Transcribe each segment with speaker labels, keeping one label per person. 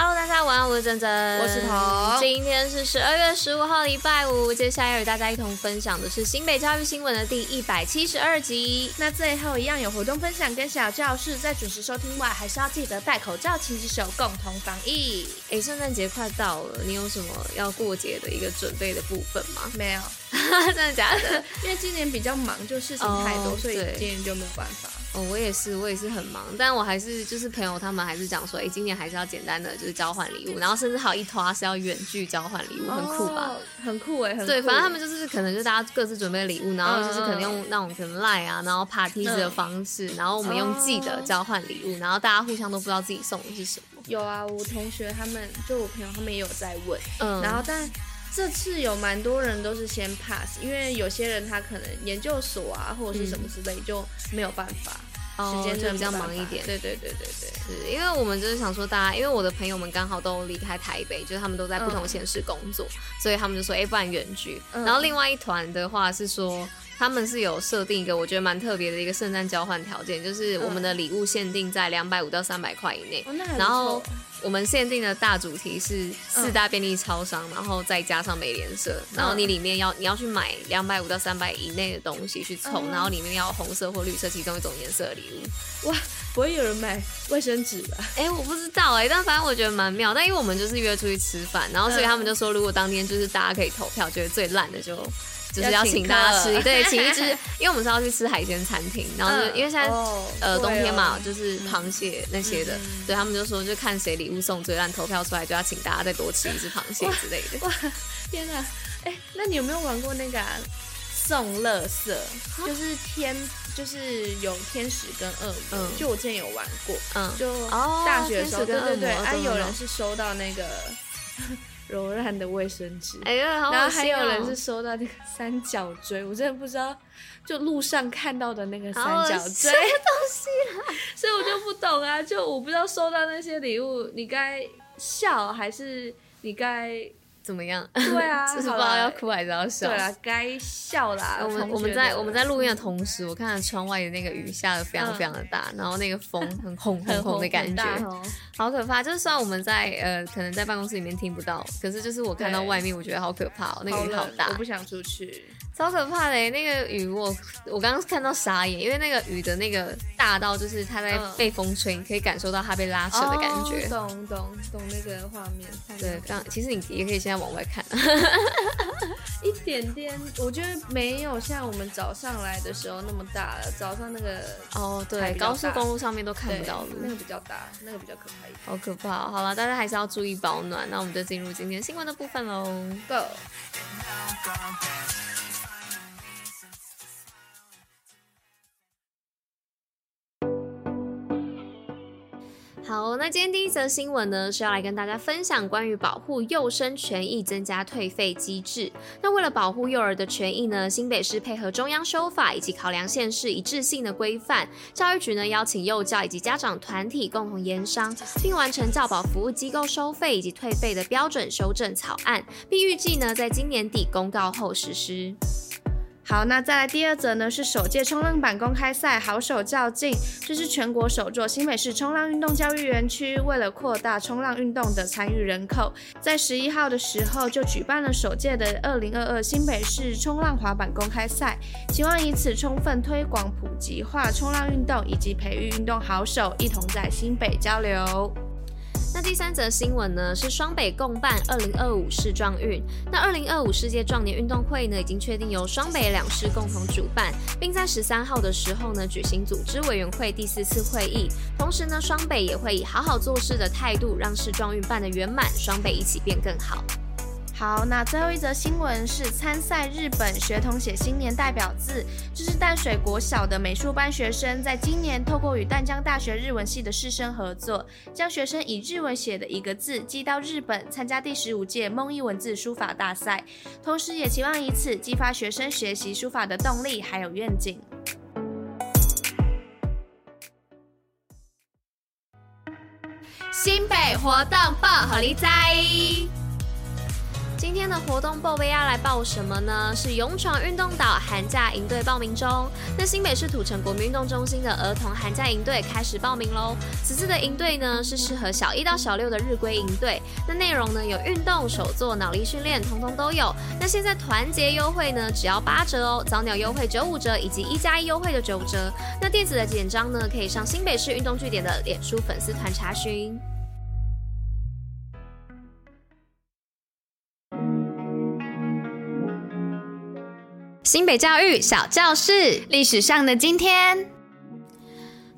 Speaker 1: Hello，大家晚安，我是珍珍，
Speaker 2: 我是彤。
Speaker 1: 今天是十二月十五号，礼拜五。接下来要与大家一同分享的是新北教育新闻的第一百七十二集。
Speaker 2: 那最后一样有活动分享跟小教室，在准时收听外，还是要记得戴口罩、勤洗手，共同防疫。
Speaker 1: 哎，圣诞节快到了，你有什么要过节的一个准备的部分吗？
Speaker 2: 没有，
Speaker 1: 真的假的？
Speaker 2: 因为今年比较忙，就事情太多，oh, 所以今年就没有办法。
Speaker 1: 哦，我也是，我也是很忙，但我还是就是朋友他们还是讲说，哎，今年还是要简单的就是交换礼物，然后甚至还有一拖是要远距交换礼物，很酷吧？
Speaker 2: 很酷哎，很酷。
Speaker 1: 对，反正他们就是可能就大家各自准备礼物，然后就是可能用那种可能 Line 啊，然后爬梯子的方式，然后我们用寄的交换礼物，然后大家互相都不知道自己送的是什么。
Speaker 2: 有啊，我同学他们就我朋友他们也有在问，嗯，然后但这次有蛮多人都是先 pass，因为有些人他可能研究所啊或者是什么之类就没有办法。时间就比较忙一点，
Speaker 1: 对对对对对，是因为我们就是想说，大家因为我的朋友们刚好都离开台北，就是他们都在不同县市工作，嗯、所以他们就说，哎、欸，不然远距。嗯、然后另外一团的话是说，他们是有设定一个我觉得蛮特别的一个圣诞交换条件，就是我们的礼物限定在两百五到三百块以内，
Speaker 2: 嗯、
Speaker 1: 然后。我们限定的大主题是四大便利超商，嗯、然后再加上美联社，然后你里面要你要去买两百五到三百以内的东西去凑，嗯、然后里面要红色或绿色其中一种颜色的礼物。
Speaker 2: 哇，不会有人买卫生纸吧？
Speaker 1: 哎、欸，我不知道哎、欸，但反正我觉得蛮妙。但因为我们就是约出去吃饭，然后所以他们就说，如果当天就是大家可以投票，觉得最烂的就。就是要请大家吃，对，请一只，因为我们是要去吃海鲜餐厅，然后就因为现在呃冬天嘛，就是螃蟹那些的，所以他们就说就看谁礼物送最烂，投票出来就要请大家再多吃一只螃蟹之类的。
Speaker 2: 哇，天哪！哎，那你有没有玩过那个送乐色？就是天，就是有天使跟恶魔。就我之前有玩过，嗯，就大学的时候，对对对，啊，有人是收到那个。柔软的卫生纸，
Speaker 1: 哎呀，好，
Speaker 2: 然后还有人是收到那个三角锥，我真的不知道，就路上看到的那个三角锥。
Speaker 1: 什么东西啊，
Speaker 2: 所以我就不懂啊，就我不知道收到那些礼物，你该笑还是你该。
Speaker 1: 怎么样？
Speaker 2: 对啊，
Speaker 1: 就是不知道要哭还是要笑。
Speaker 2: 对啊，该笑啦。
Speaker 1: 我们我们在我们在录音的同时，我看到窗外的那个雨下的非常非常的大，然后那个风很轰轰轰的感觉，好可怕。就是虽然我们在呃可能在办公室里面听不到，可是就是我看到外面，我觉得好可怕哦，那个雨好大，
Speaker 2: 我不想出去。
Speaker 1: 超可怕的，那个雨我我刚刚看到傻眼，因为那个雨的那个大到就是它在被风吹，你可以感受到它被拉扯的感觉。
Speaker 2: 懂懂懂那个画面。
Speaker 1: 对，刚其实你也可以现在往外看，
Speaker 2: 一点点，我觉得没有像我们早上来的时候那么大了。早上那个
Speaker 1: 哦，对，高速公路上面都看不到路，
Speaker 2: 那个比较大，那个比较可怕一点。
Speaker 1: 好可怕，好了，大家还是要注意保暖。那我们就进入今天新闻的部分喽，Go。好，那今天第一则新闻呢，是要来跟大家分享关于保护幼生权益、增加退费机制。那为了保护幼儿的权益呢，新北市配合中央修法以及考量县市一致性的规范，教育局呢邀请幼教以及家长团体共同研商，并完成教保服务机构收费以及退费的标准修正草案，并预计呢在今年底公告后实施。
Speaker 2: 好，那再来第二则呢，是首届冲浪板公开赛好手较劲，这是全国首座新北市冲浪运动教育园区。为了扩大冲浪运动的参与人口，在十一号的时候就举办了首届的二零二二新北市冲浪滑板公开赛，希望以此充分推广普及化冲浪运动，以及培育运动好手，一同在新北交流。
Speaker 1: 那第三则新闻呢，是双北共办二零二五世壮运。那二零二五世界壮年运动会呢，已经确定由双北两市共同主办，并在十三号的时候呢，举行组织委员会第四次会议。同时呢，双北也会以好好做事的态度，让世壮运办得圆满，双北一起变更好。
Speaker 2: 好，那最后一则新闻是参赛日本学童写新年代表字，这是淡水国小的美术班学生在今年透过与淡江大学日文系的师生合作，将学生以日文写的一个字寄到日本参加第十五届梦一文字书法大赛，同时也期望以此激发学生学习书法的动力还有愿景。
Speaker 1: 新北活动报虎哩知。今天的活动报备要来报什么呢？是勇闯运动岛寒假营队报名中。那新北市土城国民运动中心的儿童寒假营队开始报名喽。此次的营队呢是适合小一到小六的日规营队。那内容呢有运动、手作、脑力训练，通通都有。那现在团结优惠呢只要八折哦，早鸟优惠九五折，以及一加一优惠的九折。那电子的简章呢可以上新北市运动据点的脸书粉丝团查询。新北教育小教室，
Speaker 2: 历史上的今天。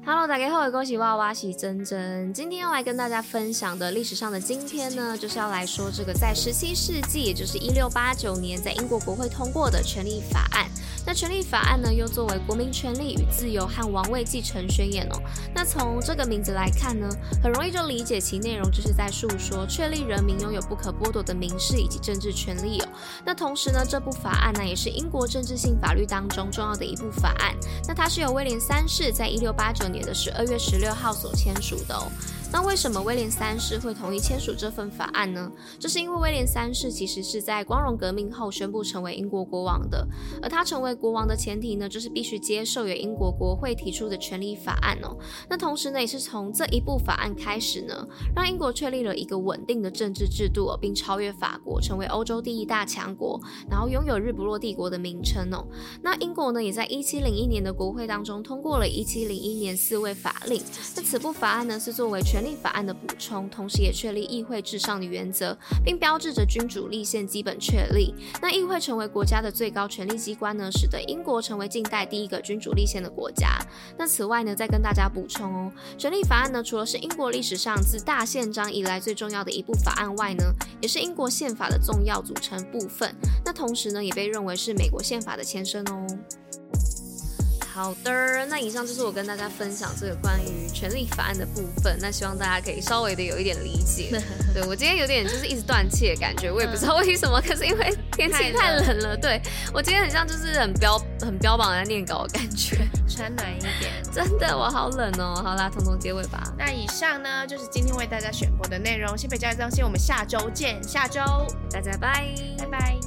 Speaker 1: Hello，大家好，恭喜娃娃喜珍珍。今天要来跟大家分享的历史上的今天呢，就是要来说这个在十七世纪，也就是一六八九年，在英国国会通过的权利法案。那权利法案呢，又作为国民权利与自由和王位继承宣言哦。那从这个名字来看呢，很容易就理解其内容就是在诉说确立人民拥有不可剥夺的民事以及政治权利哦。那同时呢，这部法案呢，也是英国政治性法律当中重要的一部法案。那它是由威廉三世在一六八九年的十二月十六号所签署的哦。那为什么威廉三世会同意签署这份法案呢？这是因为威廉三世其实是在光荣革命后宣布成为英国国王的，而他成为国王的前提呢，就是必须接受由英国国会提出的权利法案哦。那同时呢，也是从这一部法案开始呢，让英国确立了一个稳定的政治制度，并超越法国，成为欧洲第一大强国，然后拥有日不落帝国的名称哦。那英国呢，也在一七零一年的国会当中通过了一七零一年四位法令。那此部法案呢，是作为全权利法案的补充，同时也确立议会至上的原则，并标志着君主立宪基本确立。那议会成为国家的最高权力机关呢，使得英国成为近代第一个君主立宪的国家。那此外呢，再跟大家补充哦，权利法案呢，除了是英国历史上自大宪章以来最重要的一部法案外呢，也是英国宪法的重要组成部分。那同时呢，也被认为是美国宪法的前身哦。好的，那以上就是我跟大家分享这个关于权利法案的部分。那希望大家可以稍微的有一点理解。对，我今天有点就是一直断气的感觉，我也不知道为什么，可是因为天气太冷了。对，我今天很像就是很标很标榜在念稿的感觉，
Speaker 2: 穿暖一点。
Speaker 1: 真的，我好冷哦。好啦，彤彤结尾吧。
Speaker 2: 那以上呢就是今天为大家选播的内容。新北教育中心，我们下周见。下周
Speaker 1: 大家拜
Speaker 2: 拜拜。